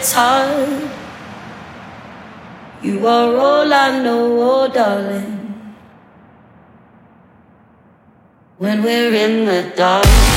gets hard, you are all I know, oh darling. when we're in the dark.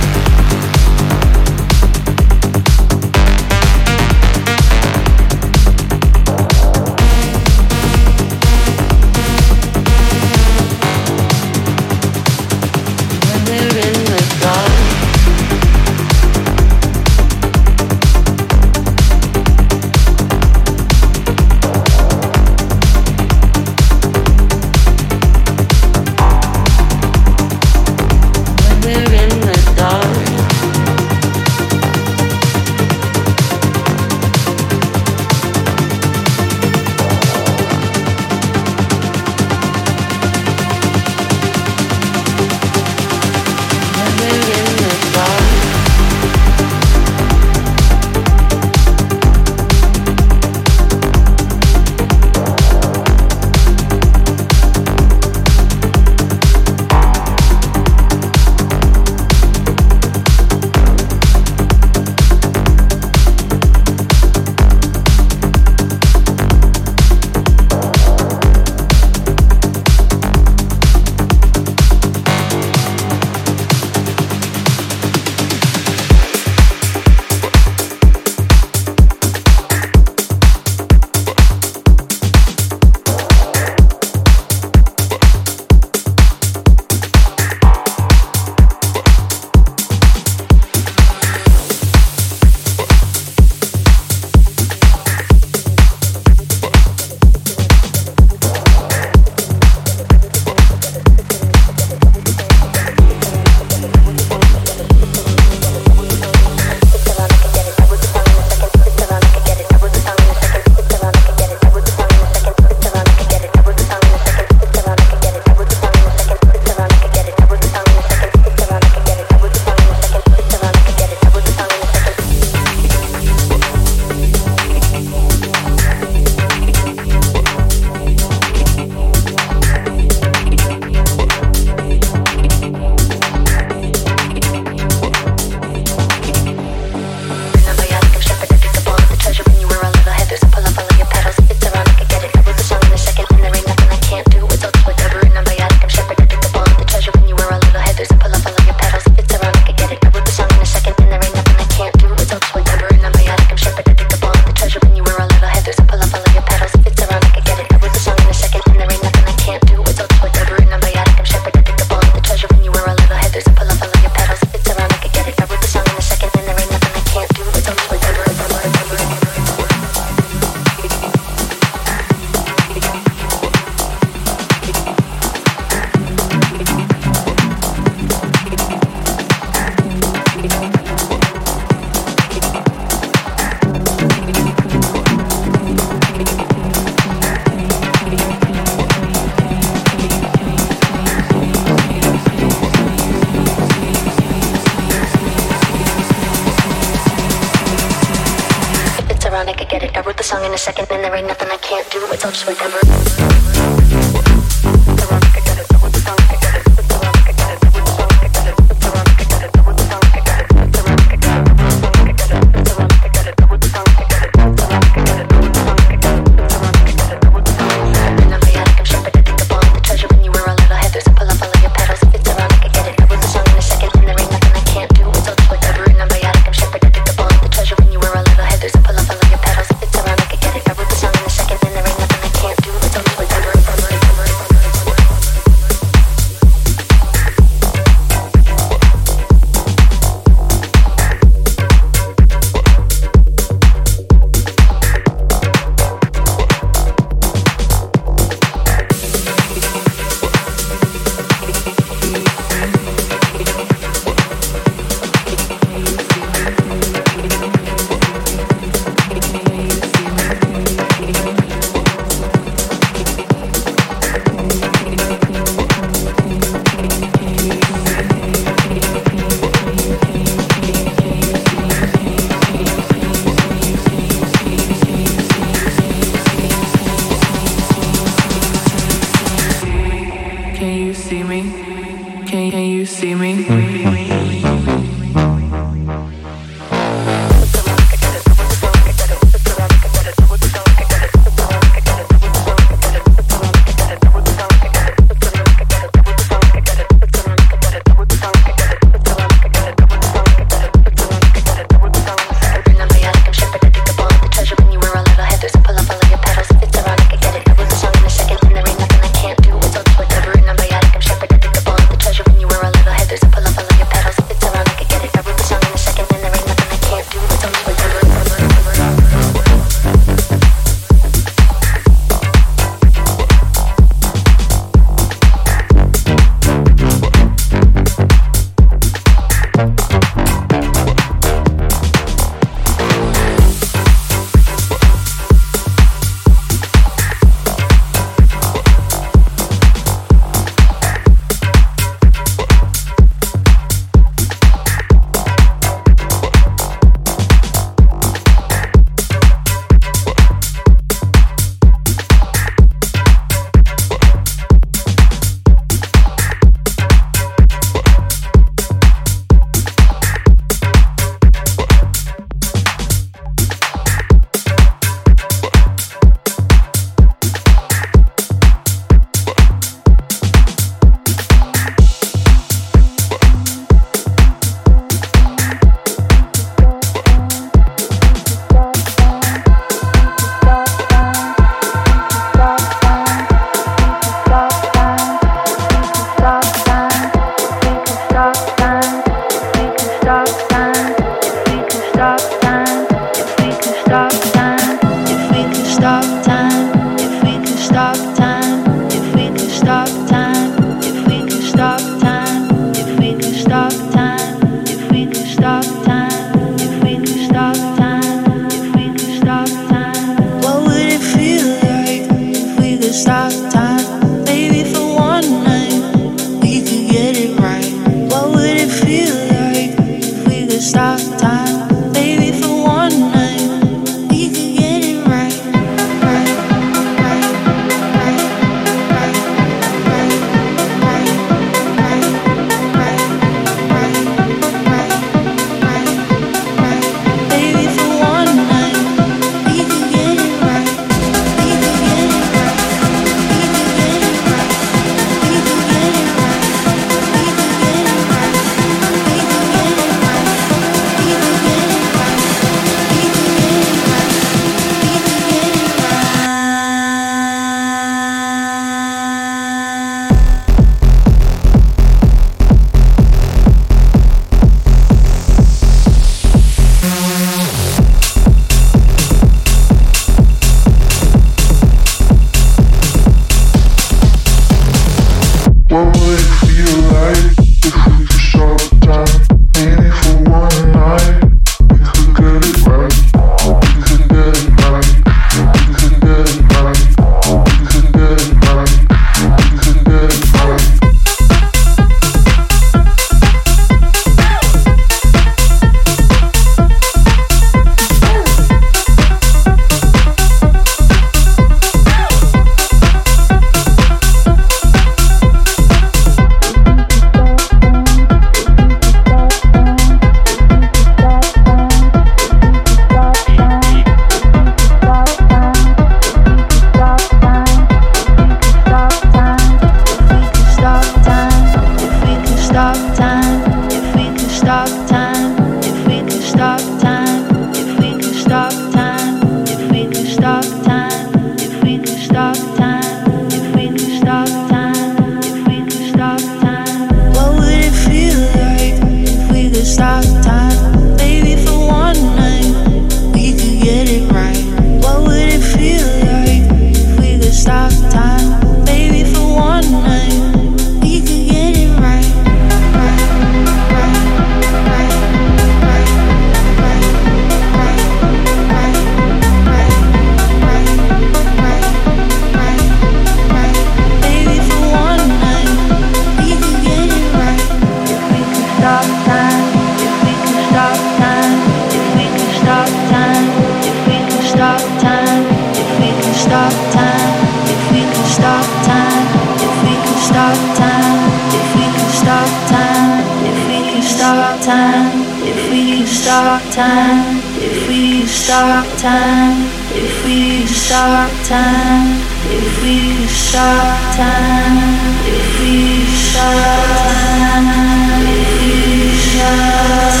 time, if we stop time, if we stop time, if we stop time, if we stop time, if we stop time.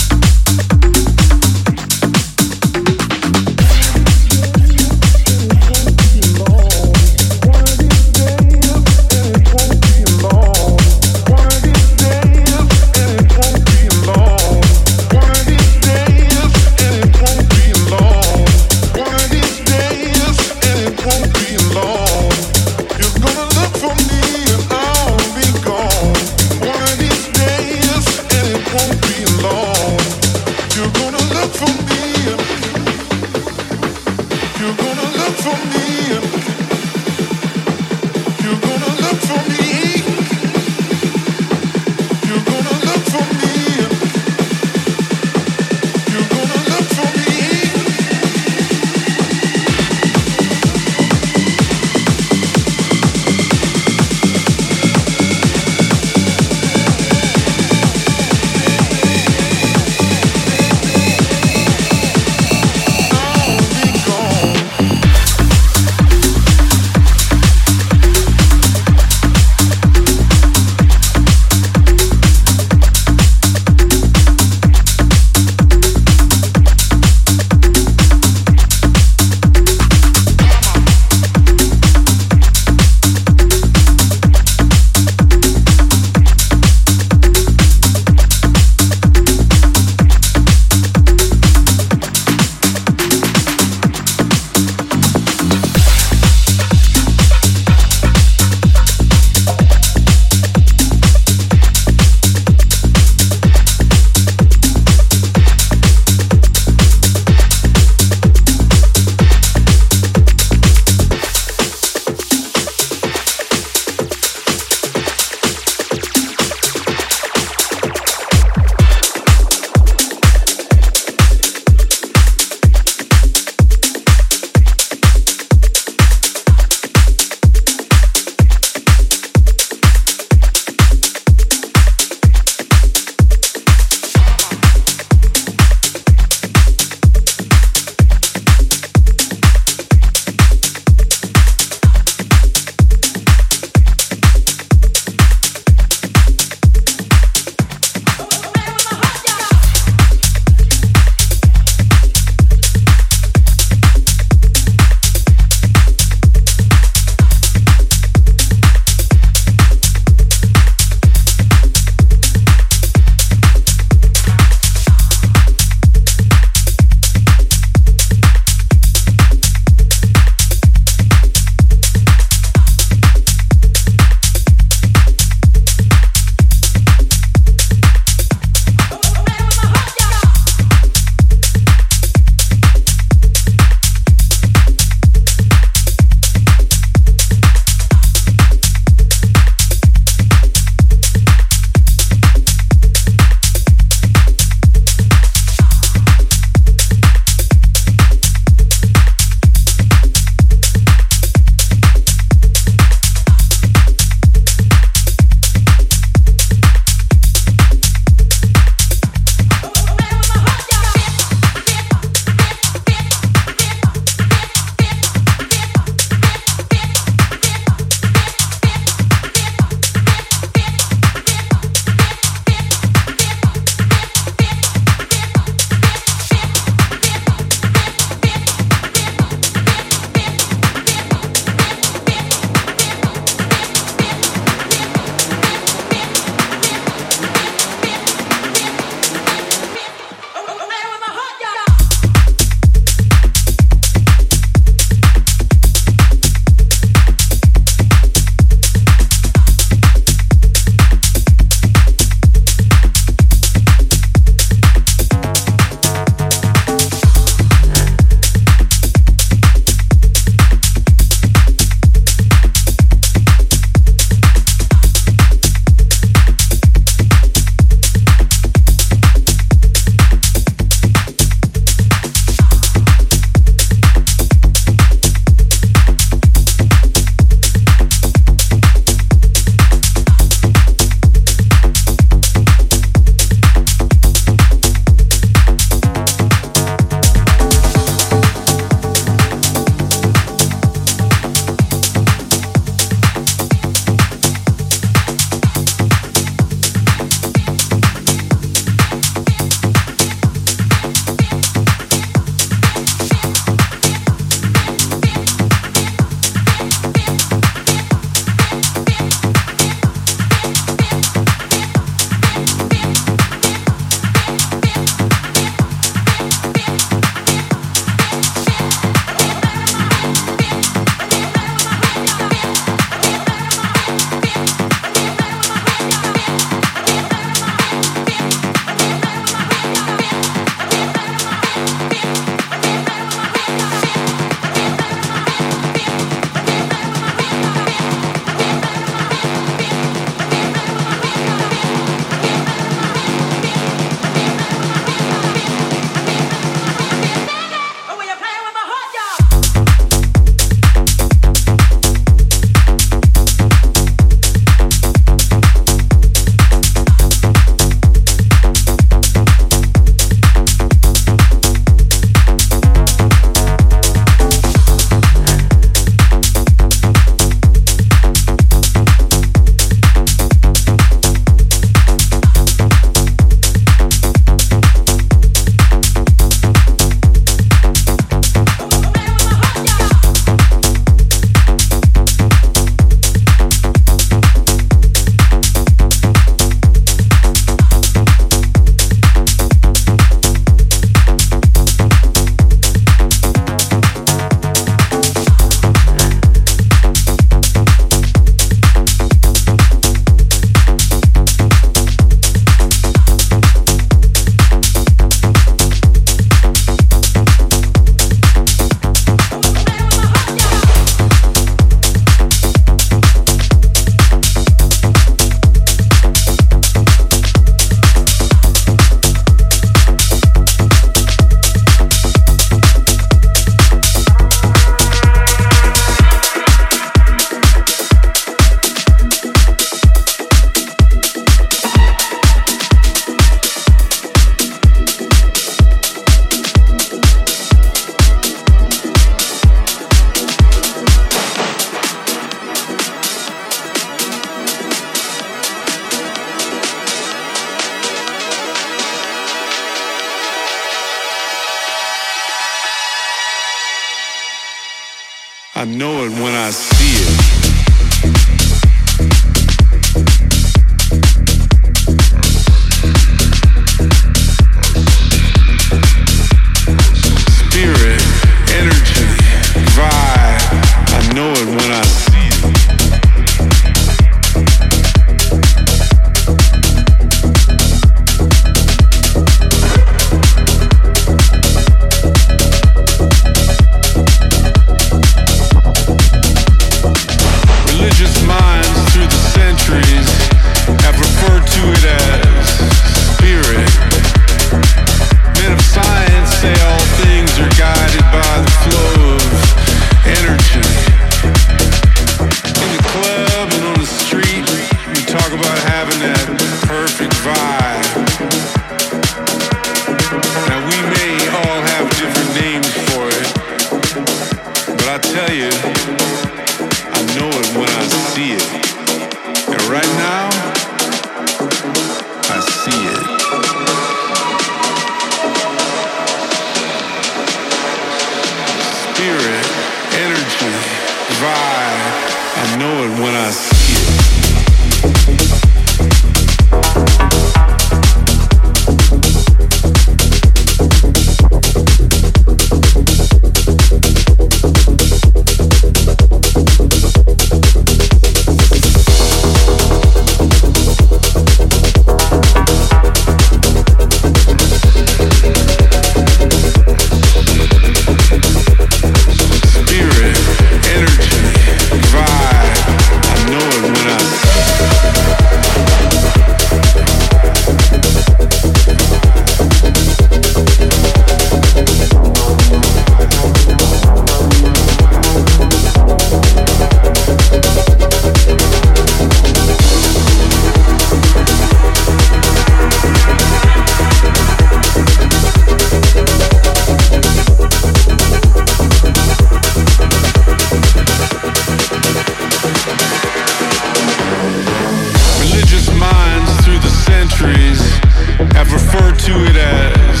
to it as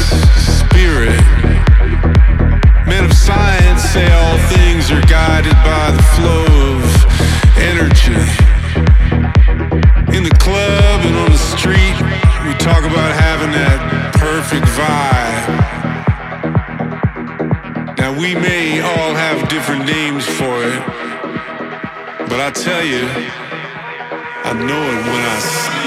spirit. Men of science say all things are guided by the flow of energy. In the club and on the street, we talk about having that perfect vibe. Now, we may all have different names for it, but I tell you, I know it when I see it.